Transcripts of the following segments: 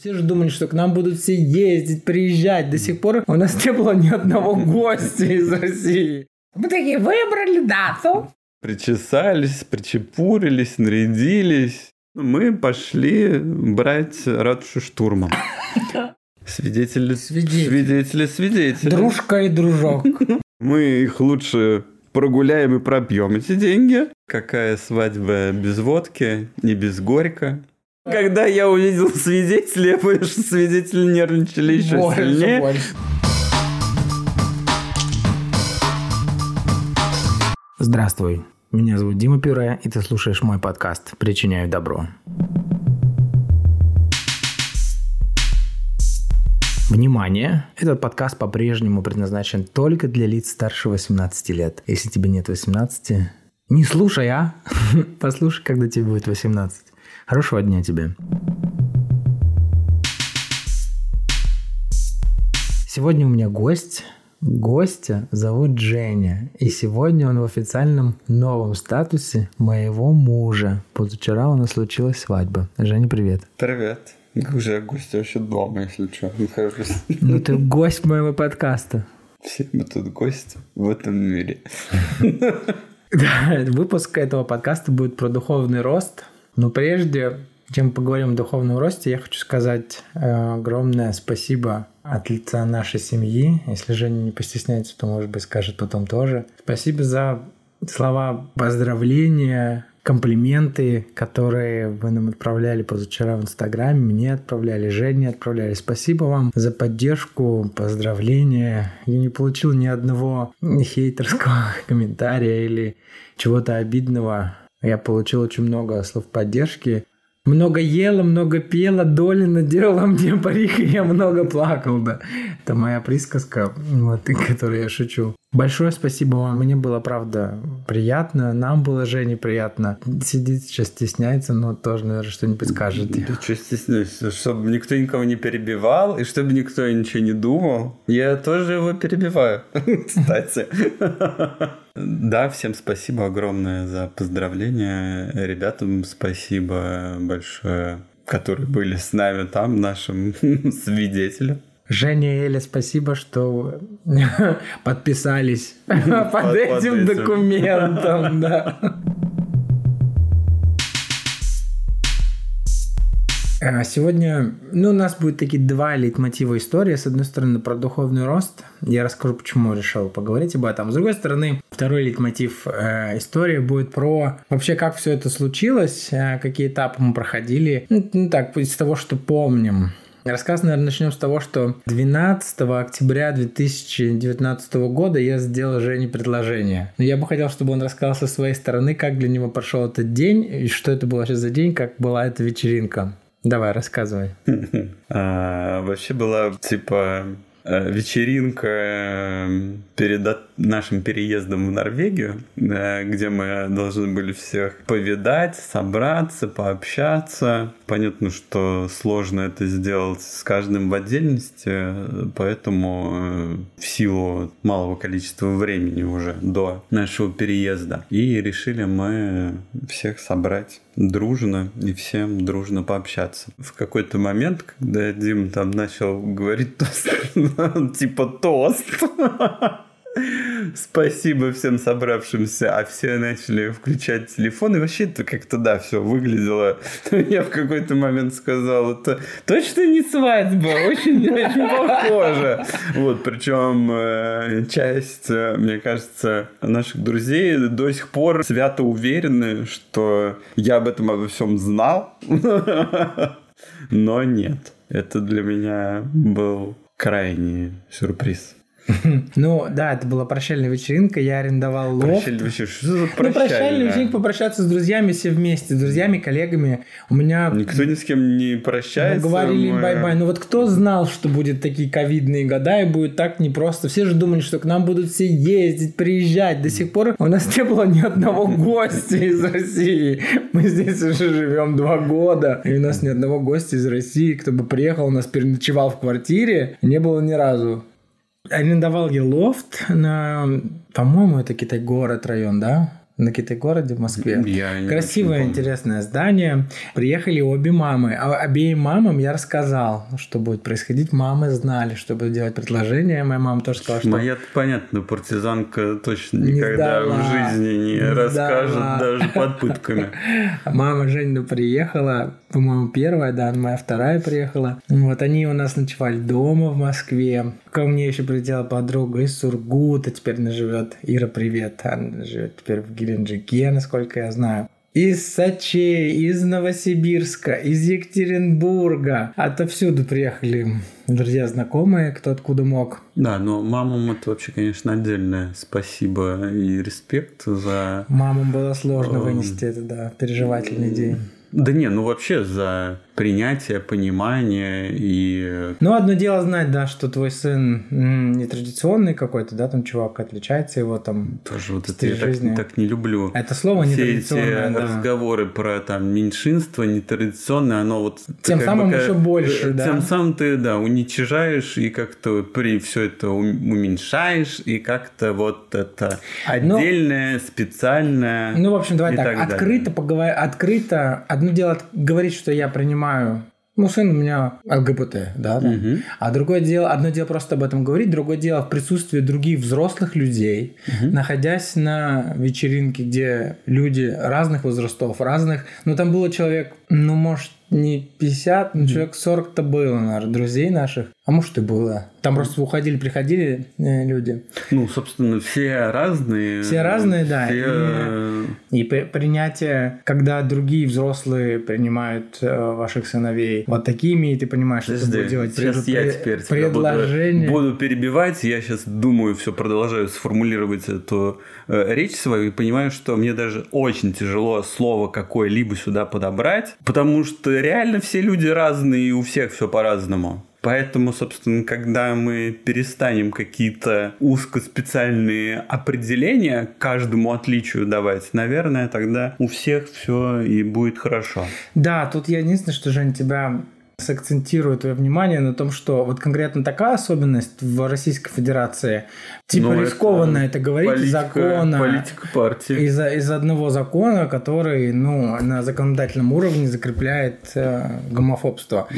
Все же думали, что к нам будут все ездить, приезжать. До сих пор у нас не было ни одного гостя из России. Мы такие выбрали дату. Причесались, причепурились, нарядились. Мы пошли брать ратушу штурмом. Свидетели, Свидетели. свидетели, свидетели. Дружка и дружок. Мы их лучше прогуляем и пропьем эти деньги. Какая свадьба без водки и без горька. Когда я увидел свидетелей, я понял, что свидетели нервничали еще Больше, сильнее. больше. Здравствуй, меня зовут Дима Пюре, и ты слушаешь мой подкаст «Причиняю добро». Внимание! Этот подкаст по-прежнему предназначен только для лиц старше 18 лет. Если тебе нет 18, не слушай, а? Послушай, когда тебе будет 18. Хорошего дня тебе. Сегодня у меня гость. Гостя зовут Женя. И сегодня он в официальном новом статусе моего мужа. Позавчера у нас случилась свадьба. Женя, привет. Привет. Уже гости вообще дома, если что. Нахожусь. Ну ты гость моего подкаста. Все мы тут гости в этом мире. Да, выпуск этого подкаста будет про духовный рост. Но прежде, чем поговорим о духовном росте, я хочу сказать э, огромное спасибо от лица нашей семьи. Если Женя не постесняется, то, может быть, скажет потом тоже. Спасибо за слова поздравления, комплименты, которые вы нам отправляли позавчера в Инстаграме, мне отправляли, Жене отправляли. Спасибо вам за поддержку, поздравления. Я не получил ни одного хейтерского комментария или чего-то обидного. Я получил очень много слов поддержки. Много ела, много пела, Долина делала мне парик, и я много плакал, да. Это моя присказка, вот, и которой я шучу. Большое спасибо вам, мне было, правда, приятно, нам было Жене приятно. Сидит сейчас стесняется, но тоже, наверное, что-нибудь скажет. Да что стесняюсь, чтобы никто никого не перебивал, и чтобы никто ничего не думал. Я тоже его перебиваю, кстати. Да, всем спасибо огромное за поздравления. Ребятам спасибо большое, которые были с нами там, нашим свидетелям. Женя и Эля, спасибо, что подписались под этим документом. А Сегодня ну, у нас будет такие два лейтмотива истории. С одной стороны, про духовный рост. Я расскажу, почему решил поговорить об этом. С другой стороны, второй лейтмотив э, истории будет про вообще, как все это случилось, э, какие этапы мы проходили. Ну, ну, так, из того, что помним. Рассказ, наверное, начнем с того, что 12 октября 2019 года я сделал Жене предложение. Но я бы хотел, чтобы он рассказал со своей стороны, как для него прошел этот день, и что это был вообще за день, как была эта вечеринка. Давай, рассказывай. А, Вообще была типа э, вечеринка э, перед нашим переездом в Норвегию, э, где мы должны были всех повидать, собраться, пообщаться. Понятно, что сложно это сделать с каждым в отдельности, поэтому э, в силу малого количества времени уже до нашего переезда. И решили мы всех собрать дружно и всем дружно пообщаться. В какой-то момент, когда Дим там начал говорить тост, типа тост, Спасибо всем собравшимся, а все начали включать телефон, и вообще это как-то, да, все выглядело. Я в какой-то момент сказал, это точно не свадьба, очень-очень похоже. Вот, причем э, часть, э, мне кажется, наших друзей до сих пор свято уверены, что я об этом обо всем знал, но нет. Это для меня был крайний сюрприз. Ну, да, это была прощальная вечеринка, я арендовал лофт. Прощальный вообще, что за Ну, прощальная прощальная? вечеринка, попрощаться с друзьями все вместе, с друзьями, коллегами. У меня Никто ни с кем не мы прощается. говорили им мы- bye-bye. Ну вот кто знал, что будет такие ковидные года и будет так непросто. Все же думали, что к нам будут все ездить, приезжать. До сих пор у нас не было ни одного гостя из России. Мы здесь уже живем два года. И у нас ни одного гостя из России, кто бы приехал, у нас переночевал в квартире, не было ни разу. Арендовал я лофт на, по-моему, это Китай-город район, да? На Китай-городе в Москве. Я Красивое, интересное здание. Приехали обе мамы. А обеим мамам я рассказал, что будет происходить. Мамы знали, что буду делать предложение. Моя мама тоже сказала, что... Моя, понятно, партизанка точно Не никогда сдала. в жизни не, Не расскажет сдала. даже под пытками. Мама Женя приехала, по-моему, первая, да, моя вторая приехала. Вот они у нас ночевали дома в Москве. Ко мне еще прилетела подруга из Сургута, теперь она живет. Ира, привет. Она живет теперь в Геленджике, насколько я знаю. Из Сочи, из Новосибирска, из Екатеринбурга. Отовсюду приехали друзья, знакомые, кто откуда мог. Да, но мамам это вообще, конечно, отдельное спасибо и респект за... Мамам было сложно Эм. вынести это, да, переживательный день. Да не, ну вообще за принятие, понимание и... Ну, одно дело знать, да, что твой сын нетрадиционный какой-то, да, там чувак отличается его там... Тоже вот это я так, жизни. так не люблю. Это слово Все эти нетрадиционное, да. разговоры про там меньшинство, нетрадиционное, оно вот... Тем самым бы еще больше, да. Тем самым ты, да, уничижаешь и как-то при все это ум- уменьшаешь, и как-то вот это Ну, отдельное, специальное. Ну, в общем, давай так, далее. открыто поговорить, открыто, одно дело говорить, что я принимаю, ну, сын у меня ЛГБТ, да, да. Мгм. А другое дело, одно дело просто об этом говорить, другое дело в присутствии других взрослых людей, находясь на вечеринке, где люди разных возрастов, разных, ну, там было человек, ну, может, не 50, но человек 40-то было, наверное, друзей наших, а может и было. Там просто уходили, приходили э, люди. Ну, собственно, все разные. Все разные, да, Все... и- э, И при- принятие, когда другие взрослые принимают э, ваших сыновей вот такими, и ты понимаешь, что ты Подожди, будешь делать сейчас пред- я теперь тебя буду- предложение. Буду, перебивать. Я сейчас думаю, все продолжаю сформулировать эту э, речь свою и понимаю, что мне даже очень тяжело слово какое-либо сюда подобрать, потому что реально все люди разные и у всех все по-разному. Поэтому, собственно, когда мы перестанем какие-то узкоспециальные определения каждому отличию давать, наверное, тогда у всех все и будет хорошо. Да, тут я единственное, что, Жень, тебя сакцентирую твое внимание на том, что вот конкретно такая особенность в Российской Федерации, типа Ну, это рискованно это, говорить из Политика, закона, политика партии. из, из одного закона, который ну, на законодательном уровне закрепляет э, гомофобство.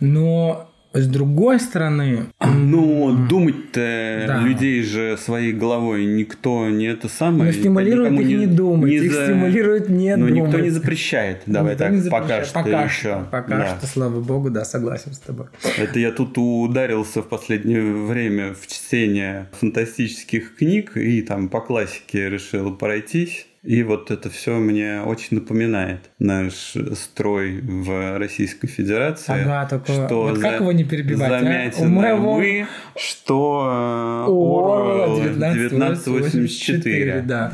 Но с другой стороны, Ну, думать-то Да. людей же своей головой никто не это самое. но стимулирует их не, думать, не их за- стимулирует не Ну, думать. никто не запрещает. Давай Никто так, не пока запрещает. что пока еще. Что, пока Да. что, слава богу, да, согласен с тобой. Это я тут ударился в последнее время в чтение фантастических книг и там по классике решил пройтись. И вот это все мне очень напоминает наш строй в Российской Федерации. Ага, только что вот как за- его не перебивать, а? замятины У моего- мы, что О, Орвелл 1984, 1984. да.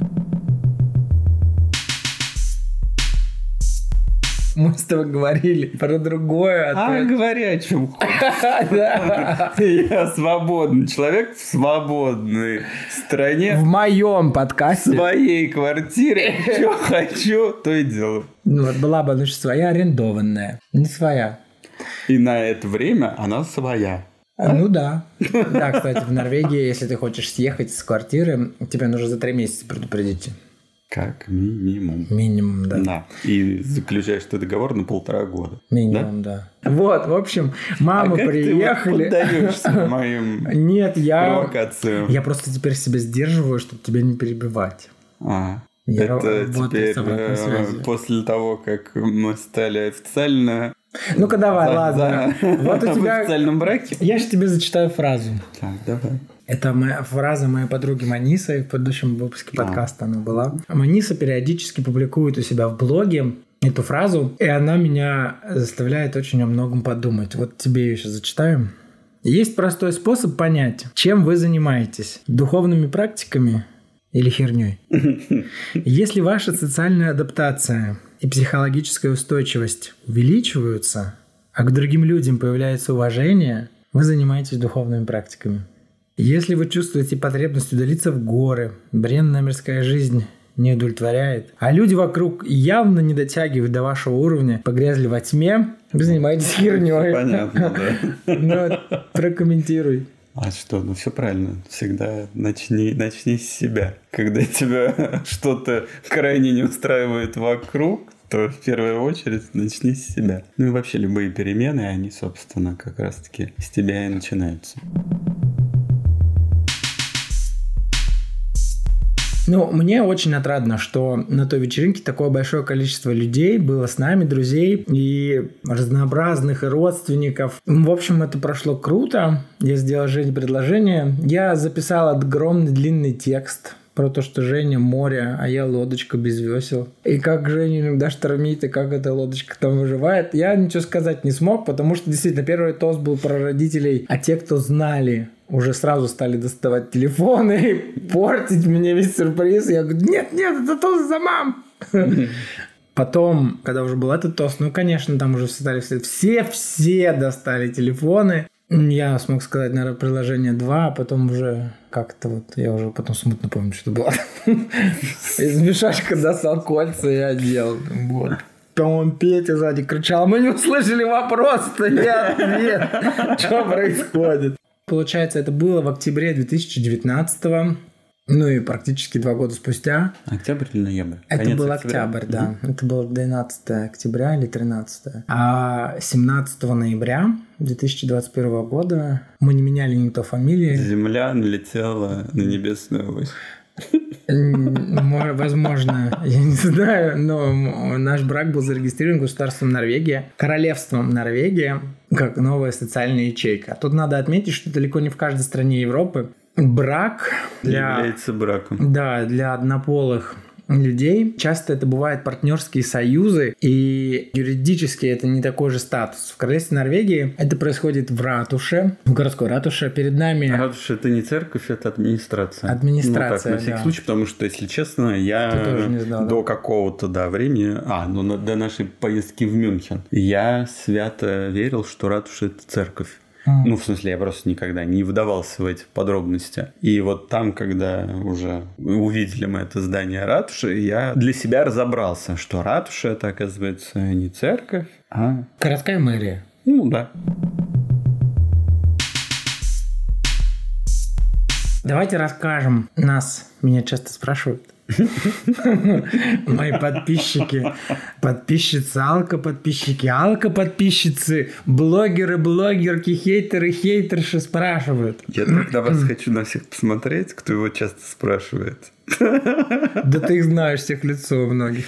Мы с тобой говорили про другое. а А ты- говори о чем хочешь. Я свободный человек в свободной стране. В моем в подкасте своей квартире. Что хочу, то и делаю. ну, вот была бы значит, своя арендованная, не своя. И на это время она своя. А, Ну да. Да, кстати, в Норвегии, если ты хочешь съехать с квартиры, тебе нужно за три месяца предупредить. Как минимум. Минимум, да. Да. И заключаешь ты договор на полтора года. Минимум, да. Вот, в общем, мамы а приехали. ты вот моим Нет, я... провокациям? Я просто теперь себя сдерживаю, чтобы тебя не перебивать. А, Я это теперь э, после того, как мы стали официально Ну-ка давай, за- ладно. за- Вот у в тебя... официальном браке. Я же тебе зачитаю фразу. Так, давай. Это моя фраза моей подруги Манисы в предыдущем выпуске А. подкаста она была. Маниса периодически публикует у себя в блоге эту фразу, и она меня заставляет очень о многом подумать. Вот тебе ее сейчас зачитаю. Есть простой способ понять, чем вы занимаетесь. Духовными практиками или херней. Если ваша социальная адаптация и психологическая устойчивость увеличиваются, а к другим людям появляется уважение, вы занимаетесь духовными практиками. Если вы чувствуете потребность удалиться в горы, бренная мирская жизнь не удовлетворяет, а люди вокруг явно не дотягивают до вашего уровня, погрязли во тьме, вы занимаетесь херней. Понятно, да. Ну, прокомментируй. А что, ну все правильно. Всегда начни, начни с себя. Когда тебя что-то крайне не устраивает вокруг, то в первую очередь начни с себя. Ну и вообще любые перемены, они, собственно, как раз-таки с тебя и начинаются. Ну, мне очень отрадно, что на той вечеринке такое большое количество людей было с нами, друзей и разнообразных и родственников. В общем, это прошло круто. Я сделал Жене предложение. Я записал огромный длинный текст про то, что Женя море, а я лодочка без весел. И как Женя иногда штормит, и как эта лодочка там выживает. Я ничего сказать не смог, потому что действительно первый тост был про родителей, а те, кто знали, уже сразу стали доставать телефоны и портить мне весь сюрприз. Я говорю, нет, нет, это тост за мам. Потом, когда уже был этот тост, ну, конечно, там уже стали все, все, все достали телефоны. Я смог сказать, наверное, приложение 2, а потом уже как-то вот, я уже потом смутно помню, что было. Из мешочка достал кольца и одел. Вот. По-моему, Петя сзади кричал, мы не услышали вопрос-то, нет, нет, что происходит? Получается, это было в октябре 2019 ну и практически два года спустя. Октябрь или ноябрь? Это Конец был октября. октябрь, да. Mm-hmm. Это было 12 октября или 13. А 17 ноября 2021 года мы не меняли ни то фамилии. Земля налетела на небесную ось. Возможно, я не знаю, но наш брак был зарегистрирован государством Норвегия, королевством Норвегия, как новая социальная ячейка. Тут надо отметить, что далеко не в каждой стране Европы брак для... Является браком. Да, для однополых людей. Часто это бывают партнерские союзы, и юридически это не такой же статус. В королевстве Норвегии это происходит в ратуше, в городской ратуше. Перед нами... Ратуша это не церковь, это администрация. Администрация, Ну так, на всякий да. случай, потому что, если честно, я знал, до да? какого-то, да, времени, а, ну до нашей поездки в Мюнхен, я свято верил, что ратуша это церковь. Ну, в смысле, я просто никогда не вдавался в эти подробности. И вот там, когда уже увидели мы это здание ратуши, я для себя разобрался, что ратуша это, оказывается, не церковь, а... Городская мэрия. Ну, да. Давайте расскажем. Нас, меня часто спрашивают, Мои подписчики, подписчицы, алко-подписчики, алко-подписчицы, блогеры, блогерки, хейтеры, хейтерши спрашивают. Я тогда вас хочу на всех посмотреть, кто его часто спрашивает. Да ты их знаешь, всех лицо у многих.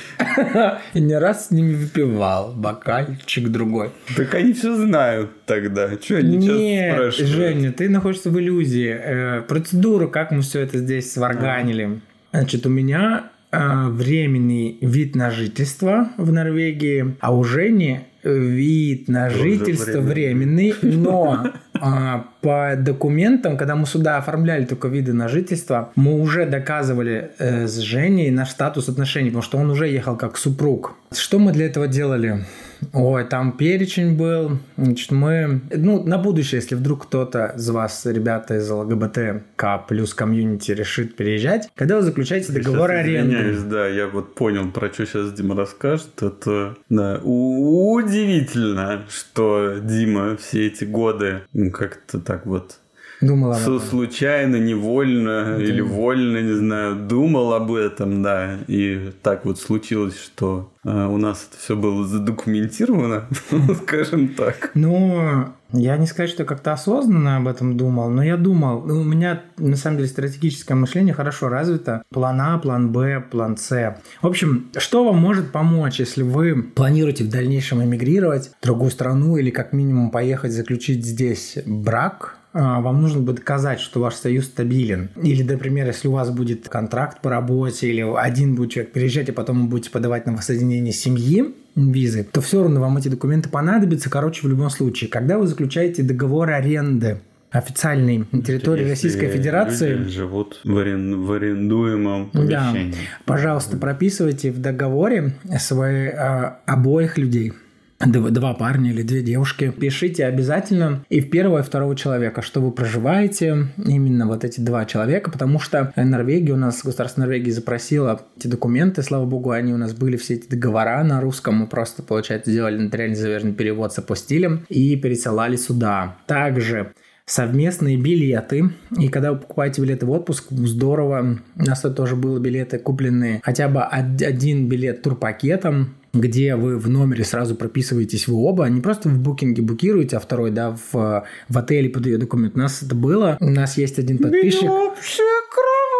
И не раз с ними выпивал бокальчик другой. Так они все знают тогда. Что они Нет, спрашивают? Женя, ты находишься в иллюзии. Э, процедуру, как мы все это здесь сварганили. Значит, у меня э, временный вид на жительство в Норвегии, а у Жени вид на жительство временный, но а, по документам, когда мы сюда оформляли только виды на жительство, мы уже доказывали э, с Женей наш статус отношений, потому что он уже ехал как супруг. Что мы для этого делали? Ой, там перечень был. Значит, мы... Ну, на будущее, если вдруг кто-то из вас, ребята из ЛГБТК плюс комьюнити решит переезжать, когда вы заключаете договор аренды. да, я вот понял, про что сейчас Дима расскажет. Это, да, удивительно, что Дима все эти годы ну, как-то так вот Думал об этом. Случайно, невольно да. или вольно, не знаю, думал об этом, да. И так вот случилось, что э, у нас это все было задокументировано, скажем так. Ну, я не сказать, что как-то осознанно об этом думал, но я думал, ну, у меня на самом деле стратегическое мышление хорошо развито. План А, план Б, план С. В общем, что вам может помочь, если вы планируете в дальнейшем эмигрировать в другую страну или как минимум поехать заключить здесь брак, вам нужно будет доказать, что ваш союз стабилен. Или, например, если у вас будет контракт по работе, или один будет человек переезжать, а потом вы будете подавать на воссоединение семьи, визы, то все равно вам эти документы понадобятся. Короче, в любом случае, когда вы заключаете договор аренды официальной на территории Если Российской Федерации. Люди живут в, арен... в арендуемом помещении. Да. Пожалуйста, прописывайте в договоре свои, э, обоих людей два парня или две девушки. Пишите обязательно и в первого, и второго человека, что вы проживаете, именно вот эти два человека, потому что Норвегия у нас, государство Норвегии запросила эти документы, слава богу, они у нас были, все эти договора на русском, мы просто, получается, сделали нотариально заверенный перевод с апостилем и пересылали сюда. Также совместные билеты. И когда вы покупаете билеты в отпуск, здорово. У нас тоже было билеты купленные. Хотя бы один билет турпакетом где вы в номере сразу прописываетесь вы оба, не просто в букинге букируете, а второй, да, в, в отеле подает документ. У нас это было. У нас есть один подписчик. Где общая кровать?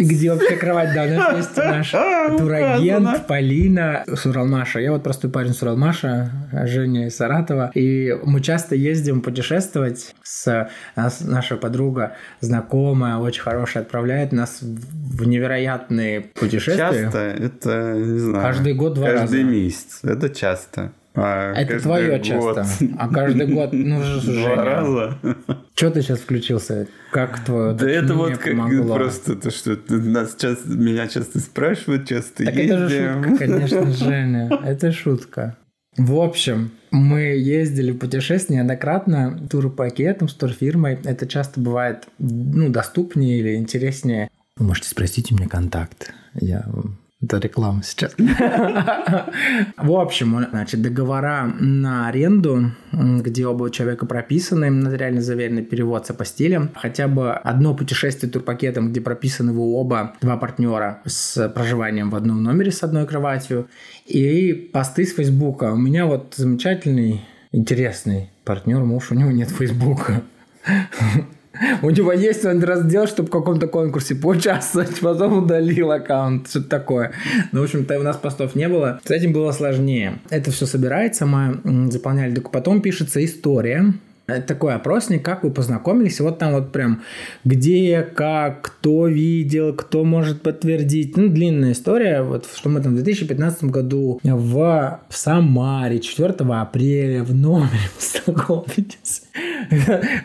Где общая кровать, да. У нас есть наш турагент Полина Суралмаша. Я вот простой парень Суралмаша, Женя из Саратова. И мы часто ездим путешествовать с нас, наша подруга, знакомая, очень хорошая, отправляет нас в невероятные путешествия. Часто, это, не знаю. Каждый год два каждый раза. месяц. Это часто. А это твое год. часто. А каждый год, ну, Два раза. Что ты сейчас включился? Как твое Да это вот как, просто то, что нас часто, меня часто спрашивают, часто так ездим. это же шутка, конечно, Женя. Это шутка. В общем, мы ездили в путешествие неоднократно турпакетом с турфирмой. Это часто бывает ну, доступнее или интереснее. Вы можете спросить у меня контакт. Я это реклама сейчас. В общем, значит, договора на аренду, где оба человека прописаны, нотариально заверенный перевод с апостилем, хотя бы одно путешествие турпакетом, где прописаны вы оба, два партнера с проживанием в одном номере с одной кроватью, и посты с Фейсбука. У меня вот замечательный, интересный партнер, муж, у него нет Фейсбука. У него есть он раздел, чтобы в каком-то конкурсе поучаствовать, потом удалил аккаунт, что-то такое. Ну, в общем-то, у нас постов не было. С этим было сложнее. Это все собирается, мы заполняли, потом пишется история, такой опросник, как вы познакомились. Вот там вот прям где, как, кто видел, кто может подтвердить. Ну, длинная история. Вот что мы там в 2015 году в Самаре 4 апреля в номере познакомились.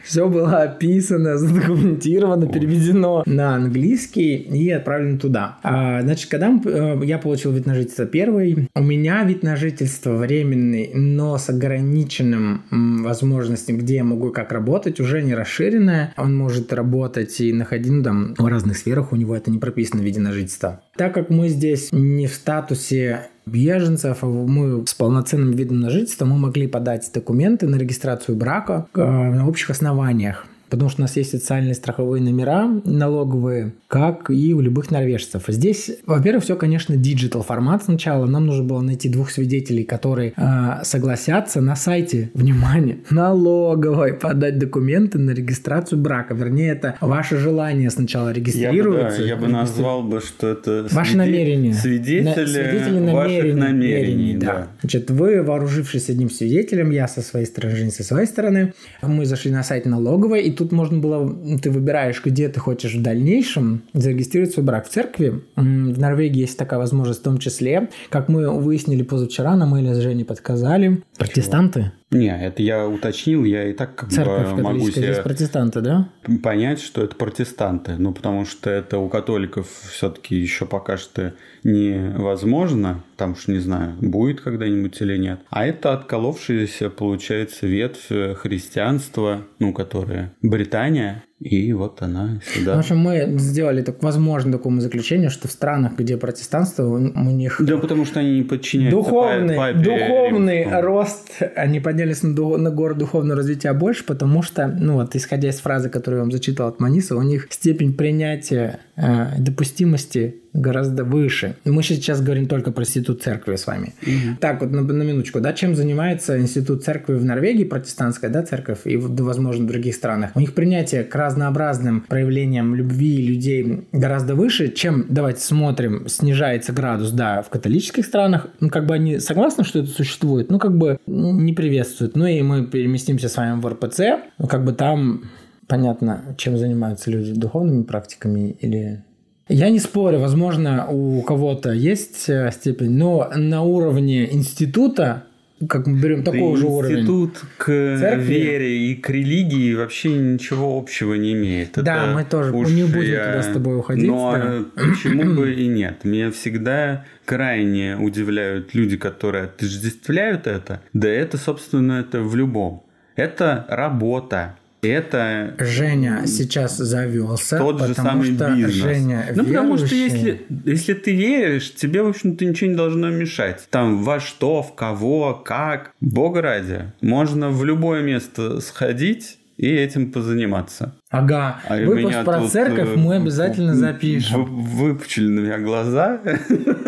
Все было описано, задокументировано, переведено на английский и отправлено туда. А, значит, когда э, я получил вид на жительство первый, у меня вид на жительство временный, но с ограниченным возможностью, где я могу как работать, уже не расширенная. Он может работать и находить ну, там, в разных сферах, у него это не прописано в виде на жительство. Так как мы здесь не в статусе беженцев, а мы с полноценным видом на жительство, мы могли подать документы на регистрацию брака э, на общих основаниях потому что у нас есть социальные страховые номера налоговые, как и у любых норвежцев. Здесь, во-первых, все, конечно, digital формат сначала. Нам нужно было найти двух свидетелей, которые э, согласятся на сайте, внимание, налоговой подать документы на регистрацию брака. Вернее, это ваше желание сначала регистрироваться. Я бы, да, я бы назвал бы, что это ваше свиде... намерение. Свидетели, на... свидетели намерений, ваших намерений да. да. Значит, вы, вооружившись одним свидетелем, я со своей стороны, Жень со своей стороны, мы зашли на сайт налоговой, и тут можно было, ты выбираешь, где ты хочешь в дальнейшем зарегистрировать свой брак. В церкви в Норвегии есть такая возможность в том числе, как мы выяснили позавчера, на мейле с Женей подсказали, протестанты. Не, это я уточнил, я и так как Церковь бы могу себе здесь протестанты, да? понять, что это протестанты. Ну, потому что это у католиков все-таки еще пока что невозможно. Там уж не знаю, будет когда-нибудь или нет. А это отколовшаяся, получается, ветвь христианства, ну, которая Британия, и вот она сюда. В общем, мы сделали так, возможно такому заключению, что в странах, где протестанство, у, них... Да, потому что они не подчиняются Духовный, папе духовный римскому. рост, они поднялись на, на гору духовного развития больше, потому что, ну вот, исходя из фразы, которую я вам зачитал от Маниса, у них степень принятия э, допустимости гораздо выше. Мы сейчас говорим только про институт церкви с вами. Угу. Так, вот на, на минуточку, да, чем занимается институт церкви в Норвегии, протестантская, да, церковь, и, возможно, в других странах. У них принятие к разнообразным проявлениям любви людей гораздо выше, чем, давайте смотрим, снижается градус, да, в католических странах. Ну, как бы они согласны, что это существует, ну, как бы не приветствуют. Ну, и мы переместимся с вами в РПЦ, ну, как бы там понятно, чем занимаются люди, духовными практиками или я не спорю, возможно, у кого-то есть э, степень, но на уровне института как мы берем такого да же уровня. Институт к Церкви. вере и к религии вообще ничего общего не имеет. Да, Это мы тоже не будем я... туда с тобой уходить. Но да. почему бы и нет? Меня всегда крайне удивляют люди, которые отождествляют это. Да это, собственно, это в любом. Это работа это... Женя сейчас завелся. Тот же самый что бизнес. Женя ну, потому что если, если ты веришь, тебе, в общем-то, ничего не должно мешать. Там во что, в кого, как. Бога ради. Можно в любое место сходить, и этим позаниматься. Ага, А выпуск про тут, церковь э, мы обязательно вы- запишем. Выпучили на меня глаза.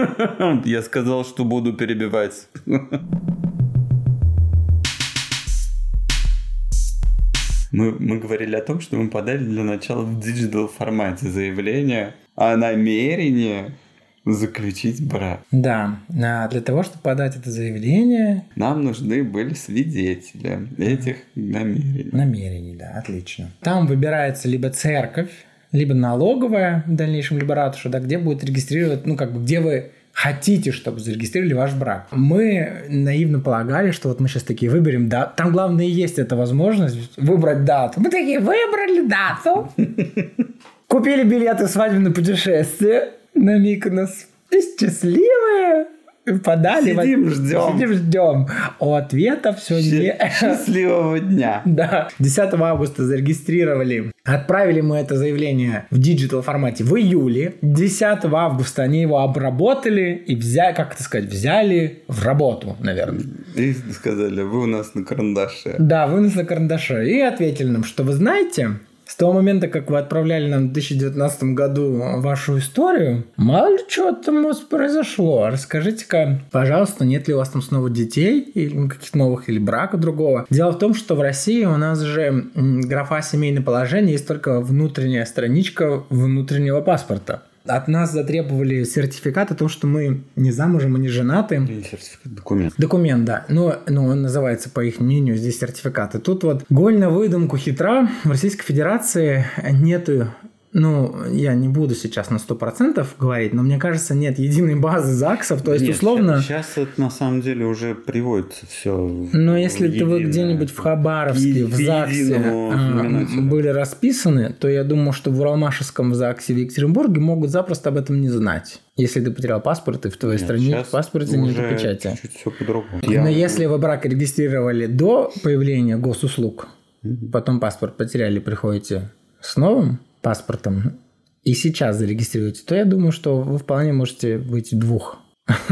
Я сказал, что буду перебивать. Мы, мы говорили о том, что мы подали для начала в digital формате заявление о намерении заключить брак. Да, а для того, чтобы подать это заявление, Нам нужны были свидетели этих намерений. намерений, да, отлично. Там выбирается либо церковь, либо налоговая, в дальнейшем, либо ратуша, да, где будет регистрировать, ну, как бы, где вы хотите, чтобы зарегистрировали ваш брак. Мы наивно полагали, что вот мы сейчас такие выберем дату. Там главное и есть эта возможность выбрать дату. Мы такие выбрали дату. Купили билеты свадебное путешествие на Миконос. И счастливые подали. Сидим, ждем. Сидим, ждем. А ответа все не... Счастливого дня. Да. 10 августа зарегистрировали. Отправили мы это заявление в digital формате в июле. 10 августа они его обработали и взяли, как это сказать, взяли в работу, наверное. И сказали, вы у нас на карандаше. Да, вы у нас на карандаше. И ответили нам, что вы знаете, с того момента, как вы отправляли нам в 2019 году вашу историю, мало ли что там у вас произошло. Расскажите-ка, пожалуйста, нет ли у вас там снова детей или каких-то новых, или брака другого. Дело в том, что в России у нас же графа семейное положение есть только внутренняя страничка внутреннего паспорта. От нас затребовали сертификат о том, что мы не замужем и не женаты. Сертификат документ. Документ, да. Но, но он называется, по их мнению, здесь сертификат. И тут вот голь на выдумку хитра. В Российской Федерации нету ну, я не буду сейчас на 100% говорить, но мне кажется, нет единой базы ЗАГСов, то есть, Нет, условно... Сейчас это на самом деле уже приводится все. Но если ты вы где-нибудь в Хабаровске, в ЗАГСе а, были расписаны, то я думаю, что в Уралмашевском ЗАГСе в Екатеринбурге могут запросто об этом не знать. Если ты потерял паспорт, и в твоей стране в паспорте нет печати. Чуть все по-другому. Но если вы брак регистрировали до появления госуслуг, потом паспорт потеряли, приходите с новым паспортом и сейчас зарегистрируете, то я думаю, что вы вполне можете быть двух.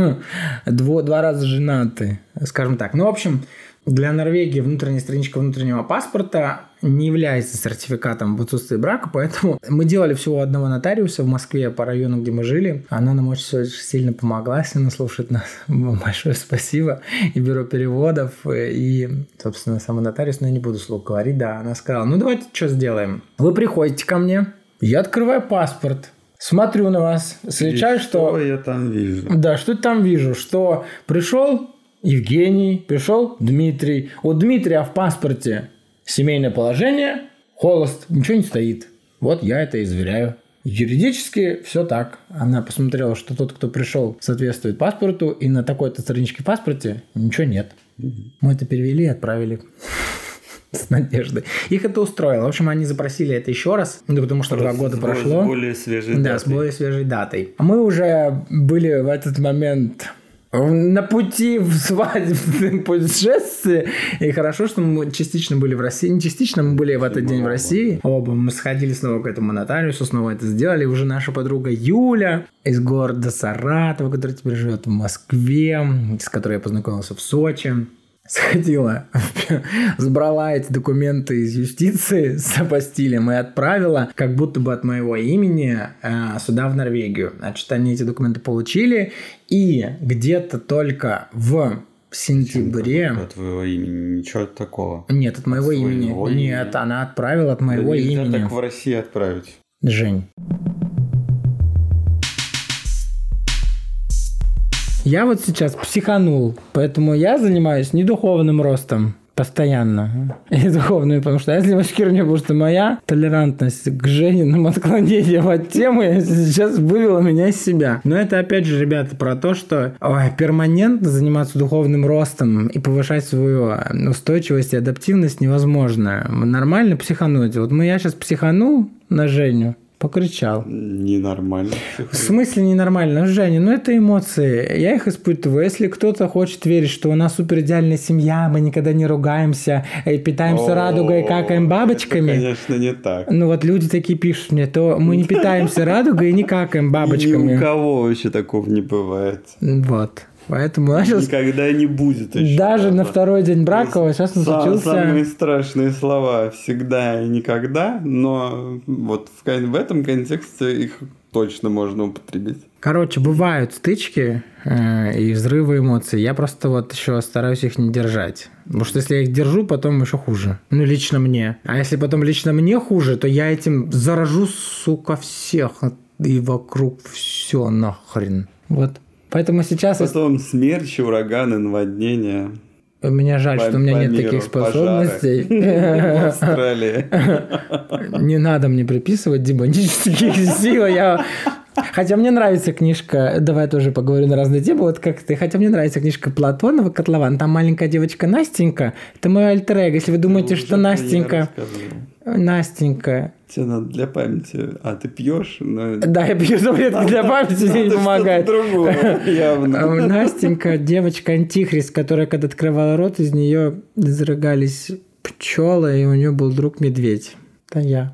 Дво, два раза женаты, скажем так. Ну, в общем, для Норвегии внутренняя страничка внутреннего паспорта не является сертификатом в отсутствии брака, поэтому мы делали всего одного нотариуса в Москве по району, где мы жили. Она нам очень сильно помогла, если она слушает нас. Большое спасибо. И бюро переводов, и, собственно, сам нотариус, но я не буду слух говорить, да, она сказала, ну давайте что сделаем. Вы приходите ко мне, я открываю паспорт, смотрю на вас, сличаю, что... Что я там вижу? Да, что там вижу? Что пришел Евгений, пришел Дмитрий. У Дмитрия в паспорте семейное положение, холост, ничего не стоит. Вот я это изверяю. Юридически все так. Она посмотрела, что тот, кто пришел, соответствует паспорту, и на такой-то страничке в паспорте ничего нет. Мы это перевели и отправили с надеждой. Их это устроило. В общем, они запросили это еще раз, ну, потому что два года прошло. С более свежей Да, с более свежей датой. А мы уже были в этот момент на пути в свадебное путешествие. И хорошо, что мы частично были в России. Не частично, мы были в этот день в России. Оба мы сходили снова к этому нотариусу, снова это сделали. Уже наша подруга Юля из города Саратова, которая теперь живет в Москве, с которой я познакомился в Сочи сходила, сбрала эти документы из юстиции с апостилем и отправила, как будто бы от моего имени, э, сюда в Норвегию. Значит, они эти документы получили, и где-то только в сентябре... От твоего имени ничего такого. Нет, от моего От имени. своего Нет, имени. она отправила от моего Да имени. так в России отправить. Жень. Я вот сейчас психанул, поэтому я занимаюсь не духовным ростом постоянно. И духовным, потому что я занимаюсь херней, потому что моя толерантность к Жениным отклонениям от темы сейчас вывела меня из себя. Но это опять же, ребята, про то, что ой, перманентно заниматься духовным ростом и повышать свою устойчивость и адаптивность невозможно. Нормально психануть. Вот мы, я сейчас психанул на Женю, покричал. Ненормально. В смысле ненормально? Женя, ну это эмоции. Я их испытываю. Если кто-то хочет верить, что у нас супер идеальная семья, мы никогда не ругаемся, и питаемся радугой и какаем бабочками. Это, конечно, не так. Ну вот люди такие пишут мне, то мы не питаемся радугой и не какаем Ни у бабочками. кого вообще такого не бывает. Вот. Поэтому начался... Никогда не будет еще. Даже на второй день брака сейчас он случился... Самые страшные слова всегда и никогда, но вот в, в этом контексте их точно можно употребить. Короче, бывают стычки э, и взрывы эмоций. Я просто вот еще стараюсь их не держать. Потому что если я их держу, потом еще хуже. Ну, лично мне. А если потом лично мне хуже, то я этим заражу, сука, всех. И вокруг все нахрен. Вот. Поэтому сейчас... Потом смерчи, ураганы, наводнения. Меня жаль, по, что у меня нет миру, таких способностей. В Австралии. Не надо мне приписывать демонических сил. Я Хотя мне нравится книжка, давай тоже поговорим на разные темы, вот как ты, хотя мне нравится книжка Платонова «Котлован», там маленькая девочка Настенька, это мой альтер если вы думаете, ну, что Настенька... Настенька. Тебе надо для памяти. А ты пьешь? Но... Да, я пью таблетки для памяти, не помогает. явно. Настенька, девочка-антихрист, которая, когда открывала рот, из нее изрыгались пчелы, и у нее был друг медведь. Это я.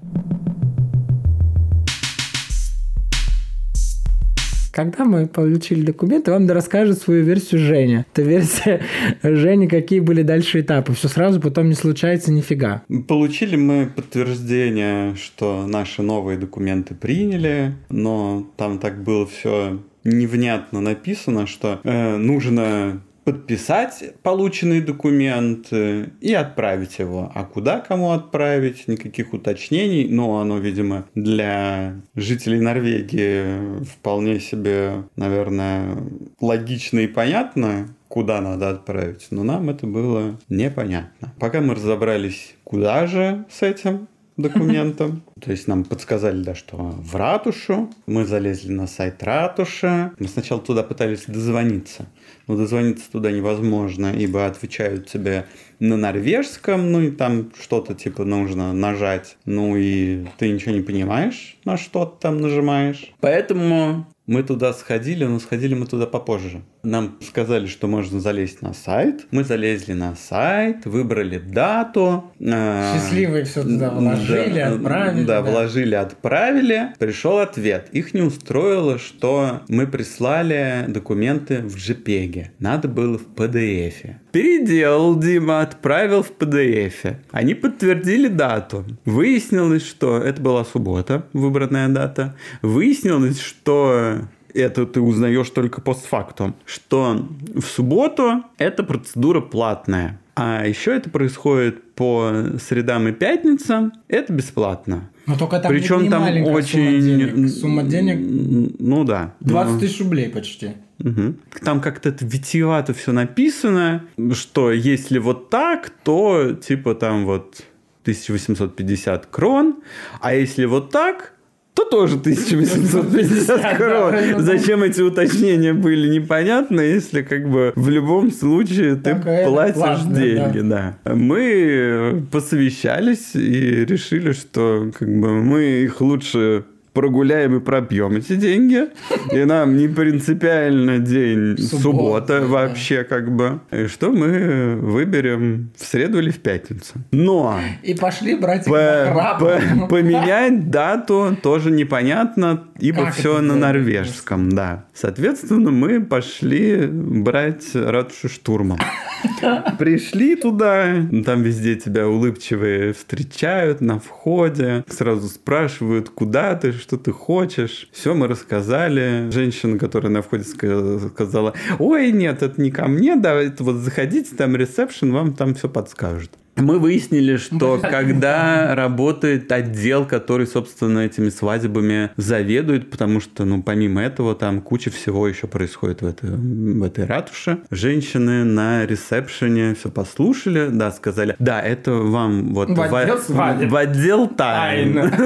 Когда мы получили документы, вам расскажет свою версию Женя. Это версия Жени, какие были дальше этапы. Все сразу потом не случается нифига. Получили мы подтверждение, что наши новые документы приняли, но там так было все невнятно написано, что э, нужно подписать полученный документ и отправить его. А куда кому отправить? Никаких уточнений. Но оно, видимо, для жителей Норвегии вполне себе, наверное, логично и понятно, куда надо отправить. Но нам это было непонятно. Пока мы разобрались, куда же с этим, документом. То есть нам подсказали, да, что в ратушу. Мы залезли на сайт ратуши. Мы сначала туда пытались дозвониться. Но дозвониться туда невозможно, ибо отвечают тебе на норвежском, ну и там что-то типа нужно нажать. Ну и ты ничего не понимаешь, на что ты там нажимаешь. Поэтому мы туда сходили, но сходили мы туда попозже. Нам сказали, что можно залезть на сайт. Мы залезли на сайт, выбрали дату. А, Счастливые все туда вложили, да, отправили. Да, да, вложили, отправили. Пришел ответ. Их не устроило, что мы прислали документы в JPEG. Надо было в PDF. Переделал Дима, отправил в PDF. Они подтвердили дату. Выяснилось, что это была суббота, выбранная дата. Выяснилось, что это ты узнаешь только постфактум, что в субботу эта процедура платная. А еще это происходит по средам и пятницам. Это бесплатно. Но только там Причем не там очень... Сумма денег. Сумма денег ну да. 20 тысяч рублей почти. Угу. Там как-то это витиевато все написано, что если вот так, то типа там вот 1850 крон, а если вот так, то тоже 1850 крон. Зачем эти уточнения были, непонятно, если как бы в любом случае ты платишь деньги. Да. Мы посовещались и решили, что как бы мы их лучше прогуляем и пропьем эти деньги. И нам не принципиально день суббота, суббота вообще да. как бы. И что мы выберем в среду или в пятницу. Но... И пошли брать по, по, Поменять дату тоже непонятно, ибо как все на норвежском, да. Соответственно, мы пошли брать ратушу штурмом. Пришли туда, там везде тебя улыбчивые встречают на входе, сразу спрашивают, куда ты, что ты хочешь. Все мы рассказали. Женщина, которая на входе сказала, ой, нет, это не ко мне, да, это вот заходите, там ресепшн, вам там все подскажут. Мы выяснили, что когда работает отдел, который, собственно, этими свадьбами заведует, потому что, ну, помимо этого, там куча всего еще происходит в этой, в этой ратуше. Женщины на ресепшене все послушали, да, сказали, да, это вам вот в, отдел, в, в отдел тайн.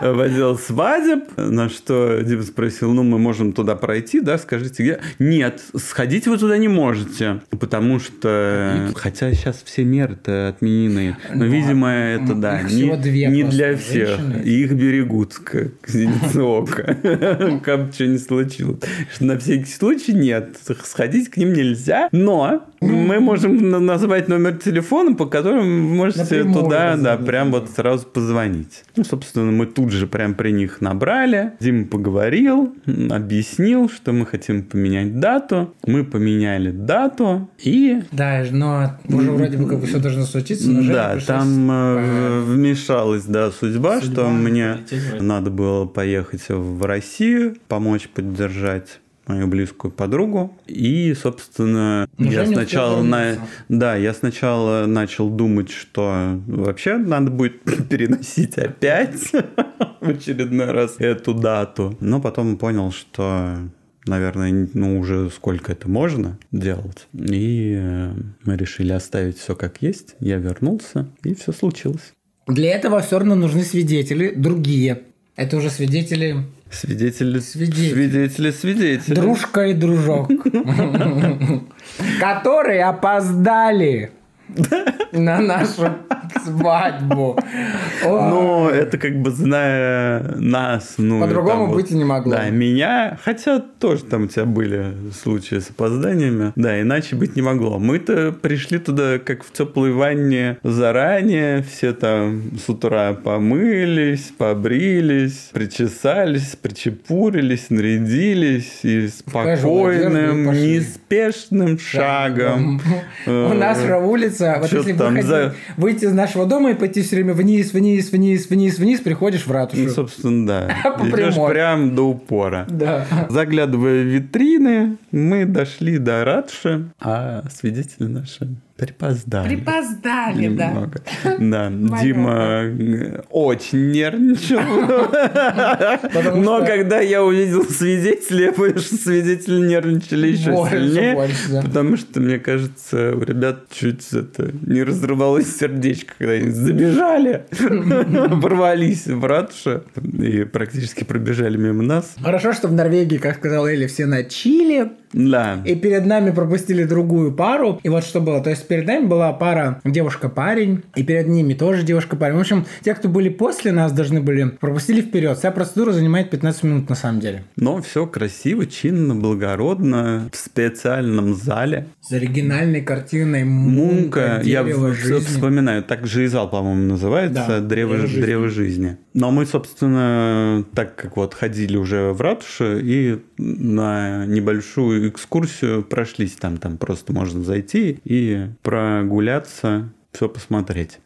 В отдел свадеб, на что Дима спросил, ну, мы можем туда пройти, да, скажите, где? Нет, сходить вы туда не можете, потому что, хотя сейчас все меры-то отменены. Но, ну, видимо, это, да, не, не для всех. И их берегут, как зеницу ока. Как бы что ни случилось. На всякий случай нет. Сходить к ним нельзя. Но Мы можем на- назвать номер телефона, по которому вы можете Напрямую туда, да, прям вот сразу позвонить. Ну, собственно, мы тут же прям при них набрали. Дима поговорил, объяснил, что мы хотим поменять дату. Мы поменяли дату и Да, но уже вроде бы как бы все должно случиться, но да, там э, вмешалась, да, судьба, судьба, что мне полететь надо было поехать в Россию, помочь поддержать мою близкую подругу. И, собственно, Ну, я сначала на... Да, я сначала начал думать, что вообще надо будет переносить опять в очередной раз эту дату. Но потом понял, что наверное, ну уже сколько это можно делать. И э, мы решили оставить все как есть. Я вернулся, и все случилось. Для этого все равно нужны свидетели, другие. Это уже свидетели Свидетели, Свидетели. свидетели, свидетели. дружка и дружок, которые опоздали на нашу свадьбу. Но это как бы зная нас, ну По-другому быть и не могло. Да, меня, хотя тоже там у тебя были случаи с опозданиями, да, иначе быть не могло. Мы-то пришли туда как в теплой ванне заранее, все там с утра помылись, побрились, причесались, причепурились, нарядились и спокойным, неспешным шагом. У нас же улица, вот чё если там выходить- за- выйти из нашего дома и пойти все время вниз, вниз, вниз, вниз, вниз, приходишь в Ну, ратушу. собственно, да. По Идешь прям до упора. Да. Заглядывая в витрины, мы дошли до ратуши, а свидетели наши припоздали. Припоздали, да. Немного. Да, Дима э, очень нервничал. Но когда я увидел свидетелей, я понял, что свидетели нервничали еще сильнее. да. Потому что, мне кажется, у ребят чуть это не разрывалось сердечко, когда они забежали, ворвались в ратушу и практически пробежали мимо нас. Хорошо, что в Норвегии, как сказал Эли, все на чили, Да. и перед нами пропустили другую пару. И вот что было. То есть перед нами была пара девушка-парень, и перед ними тоже девушка-парень. В общем, те, кто были после нас, должны были пропустили вперед. Вся процедура занимает 15 минут на самом деле. Но все красиво, чинно, благородно, в специальном зале. С оригинальной картиной Мунка, я дерево в- жизни. вспоминаю, так же и зал, по-моему, называется, Да, древо, «Древо жизни». древо жизни. Но мы, собственно, так как вот ходили уже в ратушу и на небольшую экскурсию прошлись там, там просто можно зайти и прогуляться, все посмотреть.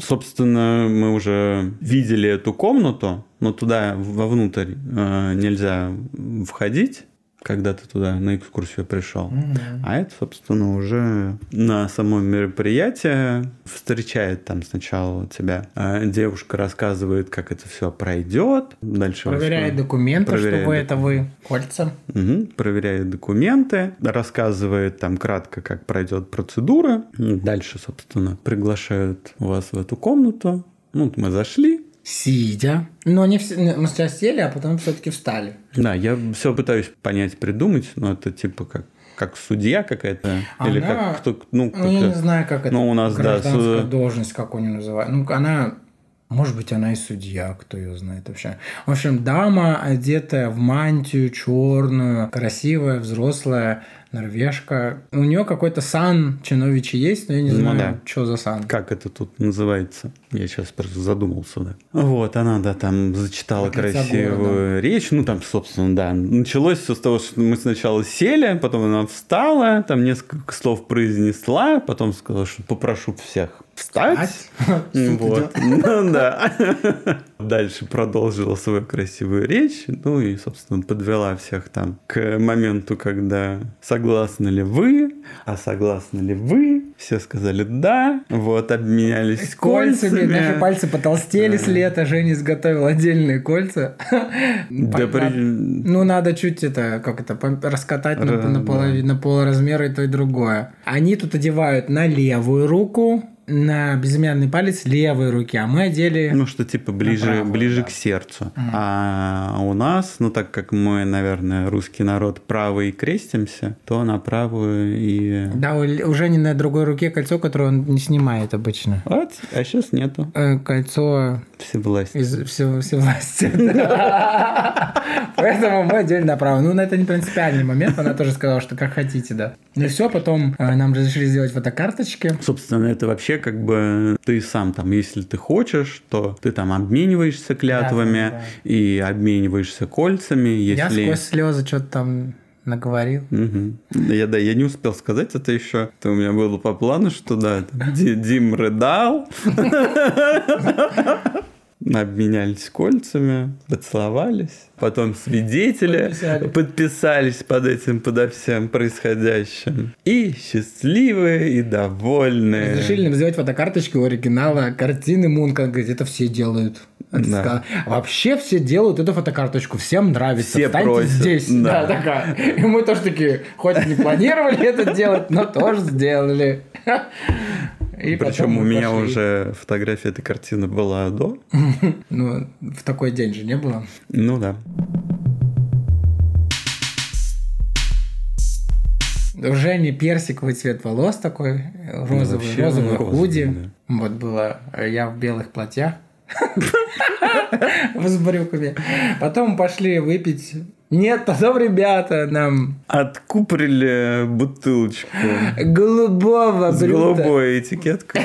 Собственно, мы уже видели эту комнату, но туда вовнутрь э, нельзя входить, когда ты туда на экскурсию пришел. А это, собственно, уже на само мероприятие встречает там сначала тебя э, девушка рассказывает, как это все пройдет, дальше Проверяет вас- документы, проверяет что вы док- это вы. Кольца. Мгм. проверяет документы, рассказывает там кратко, как пройдет процедура. Дальше, собственно, приглашают вас в эту комнату. Ну, вот мы зашли. Сидя. Но не все. Мы сейчас сели, а потом все-таки встали. Да, я все пытаюсь понять, придумать, но это типа как как судья какая-то или Она- как кто ну Ну, я не знаю, как это. Ну, у нас, да, гражданская су- должность, как нее называют. Ну, она... Может быть, она и судья, кто ее знает вообще. В общем, дама, одетая в мантию черную, красивая, взрослая, норвежка. У нее какой-то сан чиновичи есть, но я не Ну знаю, да. что за сан. Как это тут называется? Я сейчас просто задумался, да. Вот, она, да, там зачитала лица красивую речь. Ну, там, собственно, да. Началось все с того, что мы сначала сели, потом она встала, там несколько слов произнесла, потом сказала, что попрошу всех встать. Вот. Ну, да. Дальше продолжила свою красивую речь. Ну и, собственно, подвела всех там к моменту, когда согласны ли вы, а согласны ли вы. Все сказали да. Вот, обменялись кольцами. кольцами. Наши пальцы потолстели с лета. Женя изготовил отдельные кольца. Да, при- Ну, надо чуть это, как это, раскатать на, Ра- на, полови- на полразмера и то, и другое. Они тут одевают на левую руку, на безымянный палец левой руки, а мы одели... Ну, что типа ближе, правую, ближе да. к сердцу. А у нас, ну, так как мы, наверное, русский народ правый крестимся, то на правую и... Да, уже не на другой руке кольцо, которое он не снимает обычно. Вот, а сейчас нету. Э, Кольцо Всевластия. из всего, всевластия. Поэтому мы одели направо. Ну, это не принципиальный момент. Она тоже сказала, что как хотите, да. Ну и все, потом э, нам разрешили сделать фотокарточки. Собственно, это вообще как бы ты сам там, если ты хочешь, то ты там обмениваешься клятвами Клятвами, и обмениваешься кольцами, Я если... сквозь слезы что-то там наговорил. Мгм. Я, да, я не успел сказать это еще. Это у меня было по плану, что да, Дим рыдал. Обменялись кольцами, поцеловались. Потом свидетели Подписали. подписались под этим, подо всем происходящим. И счастливые, и довольные. Разрешили нам сделать фотокарточки у оригинала картины Мунка. Говорит, это все делают. Это Да. Вообще все делают эту фотокарточку, всем нравится. Все Встаньте просят, здесь. да. Да, такая. И мы тоже такие, хоть и не планировали это делать, но тоже сделали. И Причем у меня пошли. уже фотография этой картины была до. Ну, в такой день же не было. Ну да. У Жени персиковый цвет волос такой, розовый, вообще розовый розовый, худи. да. Вот было, э, я в белых платьях. С брюками. Потом пошли выпить. Нет, потом ребята нам Откупорили бутылочку голубого с брюта. голубой этикеткой.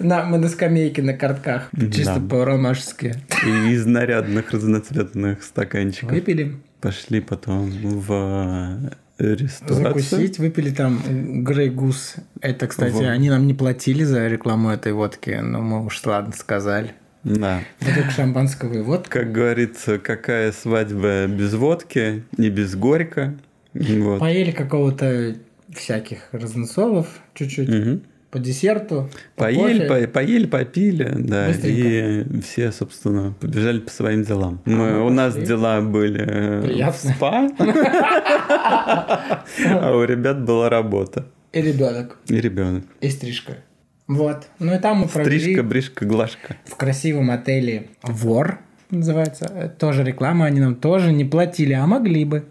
На, мы на скамейке на картках. Чисто по-ромашески. И из нарядных разноцветных стаканчиков. Выпили, Пошли потом в ресторацию. закусить, выпили там Грей Гус. Это, кстати, Вот. они нам не платили за рекламу этой водки, но мы уж ладно сказали. Да. Бутылка шампанского и водка. Как говорится, какая свадьба без водки и без горька. Вот. Поели какого-то всяких разносолов чуть-чуть Мгм. по десерту. по Поели, кофе. по- поели, попили, да, и все, собственно, побежали по своим делам. Мы, мы у нас дела были э, в Приятно. спа, а у ребят была работа И ребенок, и ребенок. и стрижка. Вот. Ну и там мы провели Стрижка, бришка, глажка. в красивом отеле Вор называется. Это Тоже реклама, они нам тоже не платили, а могли бы.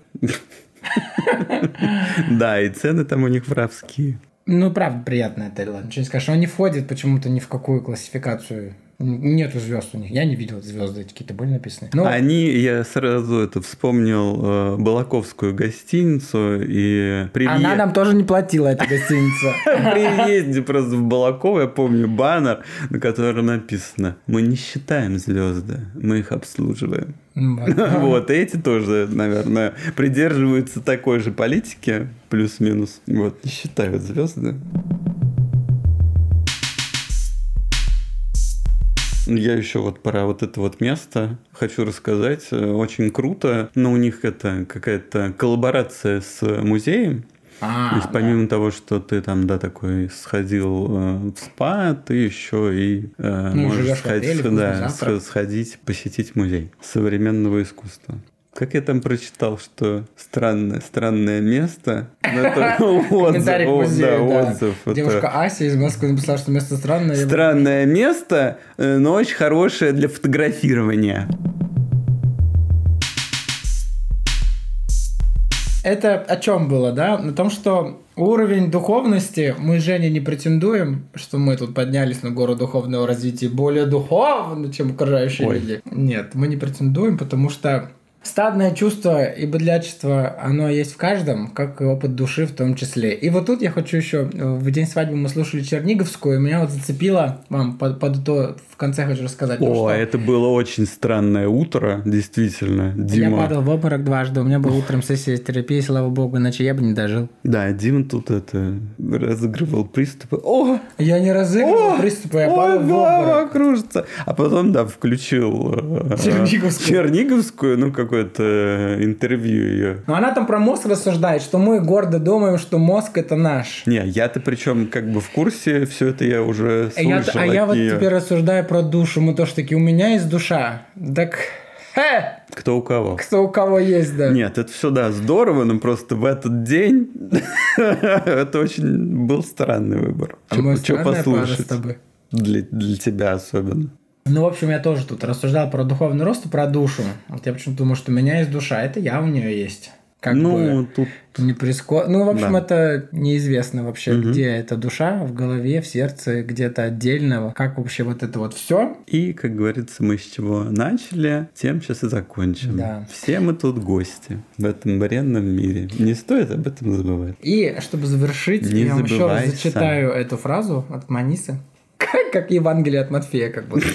Да, и цены там у них воровские. Ну, правда, приятный отель, ладно, ничего не скажешь. Он не входит почему-то ни в какую классификацию. Нету звезд у них. Я не видел звезды эти какие-то были написаны. Ну, Они, я сразу это вспомнил э, Балаковскую гостиницу и при она нам тоже не платила, эта гостиница. при въезде просто в Балаково, я помню баннер, на котором написано «Мы не считаем звезды, мы их обслуживаем». Вот. Вот, эти тоже, наверное, придерживаются такой же политики, плюс-минус. Вот, не считают звезды. Я еще вот про вот это вот место хочу рассказать. Очень круто. Но у них это какая-то коллаборация с музеем. А, То есть да. помимо того, что ты там, да, такой сходил э, в спа, ты еще и э, Ну, можешь сходить, отеле, да, сходить, посетить музей современного искусства. Как я там прочитал, что странное, странное место. Ну, отзыв, да, отзыв. Девушка Ася из Москвы написала, что место странное. Странное место, э, но очень хорошее для фотографирования. Это о чем было, да? На том, что уровень духовности мы, Женя, не претендуем, что мы тут поднялись на гору духовного развития более духовно, чем окружающие Ой. люди. Нет, мы не претендуем, потому что стадное чувство и бодрячество, оно есть в каждом, как и опыт души в том числе. И вот тут я хочу еще, в день свадьбы мы слушали Черниговскую, и меня вот зацепило, вам под, под то в конце хочу рассказать. то, О, что это было очень странное утро, действительно. Я Дима. падал в обморок дважды, у меня была утром сессия терапии, слава богу, иначе я бы не дожил. Да, Дима тут это разыгрывал приступы. О, Я не разыгрывал О, приступы, я ой, падал в голова обморок. кружится. А потом, да, включил э, Черниговскую. Черниговскую, ну, какое-то интервью ее. Но она там про мозг рассуждает, что мы гордо думаем, что мозг это наш. Не, я-то причем как бы в курсе, все это я уже А я, слышал а я от вот неё. теперь рассуждаю про душу. Мы тоже такие, у меня есть душа. Так, хе! Кто у кого? Кто у кого есть, да. Нет, это все, да, здорово, но просто в этот день это очень был странный выбор. А Что послушать? Для, для тебя особенно. Ну, в общем, я тоже тут рассуждал про духовный рост и про душу. Вот я почему-то думаю, что у меня есть душа, это я у нее есть. Как ну, бы тут не приско... Ну, в общем, Да. это неизвестно вообще, Мгм. где эта душа, в голове, в сердце, где-то отдельного. Как вообще вот это вот все. И, как говорится, мы с чего начали, тем сейчас и закончим. Да. Все мы тут гости в этом бренном мире. Не стоит об этом забывать. И чтобы завершить, Не я вам еще раз зачитаю эту фразу от Манисы. Как, как Евангелие от Матфея, как будто.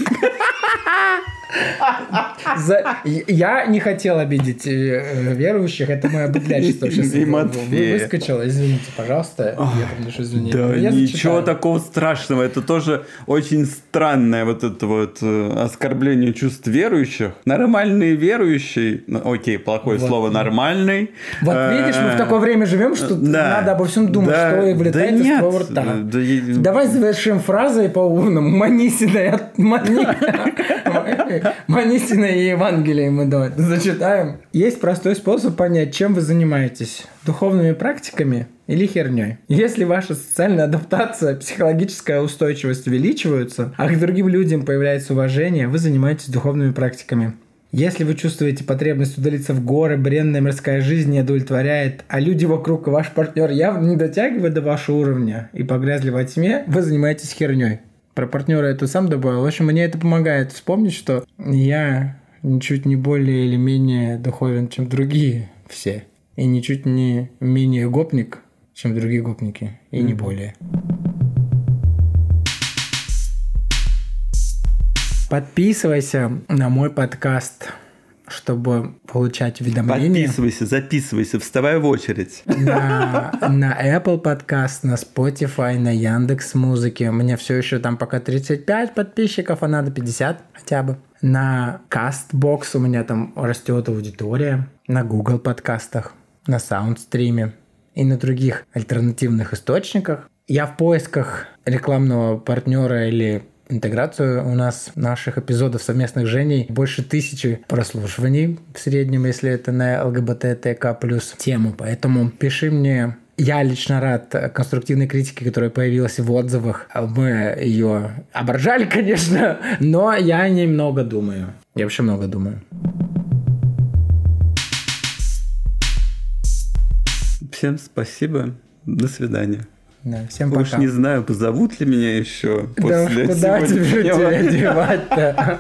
За- Я не хотел обидеть э, верующих, это мое быдлячество сейчас выскочило. Извините, пожалуйста, я приношу извинения. Да, Я ничего зачитаю. такого страшного. Это тоже очень странное вот это вот э, оскорбление чувств верующих. Нормальные верующие, ну, окей, плохое Вот. слово нормальный. Вот Э, видишь, мы в такое время живем, что да, надо обо всем думать, да, что и вылетает да из твоего рта. да Давай завершим фразой по-умному. Манисиной от Мани... Манисиной и Евангелие мы давай зачитаем. Есть простой способ понять, чем вы занимаетесь. Духовными практиками или херней. Если ваша социальная адаптация, психологическая устойчивость увеличиваются, а к другим людям появляется уважение, вы занимаетесь духовными практиками. Если вы чувствуете потребность удалиться в горы, бренная мирская жизнь не удовлетворяет, а люди вокруг и ваш партнер явно не дотягивают до вашего уровня и погрязли во тьме, вы занимаетесь херней. Про партнера я тут сам добавил. В общем, мне это помогает вспомнить, что я ничуть не более или менее духовен, чем другие все. И ничуть не менее гопник, чем другие гопники. И не более. Подписывайся на мой подкаст, чтобы получать уведомления. Подписывайся, записывайся, вставай в очередь. на, на Apple подкаст, на Spotify, на Яндекс Музыке. Мне все еще там пока 35 подписчиков, а надо 50 хотя бы. На Castbox у меня там растет аудитория. На Google подкастах, на Саундстриме и на других альтернативных источниках. Я в поисках рекламного партнера или интеграцию у нас наших эпизодов совместных Женей больше тысячи прослушиваний в среднем, если это на ЛГБТТК плюс тему. Поэтому пиши мне. Я лично рад конструктивной критике, которая появилась в отзывах. Мы ее оборжали, конечно, но я немного думаю. Я вообще много думаю. Всем спасибо. До свидания. Да, всем Уж пока. не знаю, позовут ли меня еще Да после уж куда сегодняшнего тебя девать-то?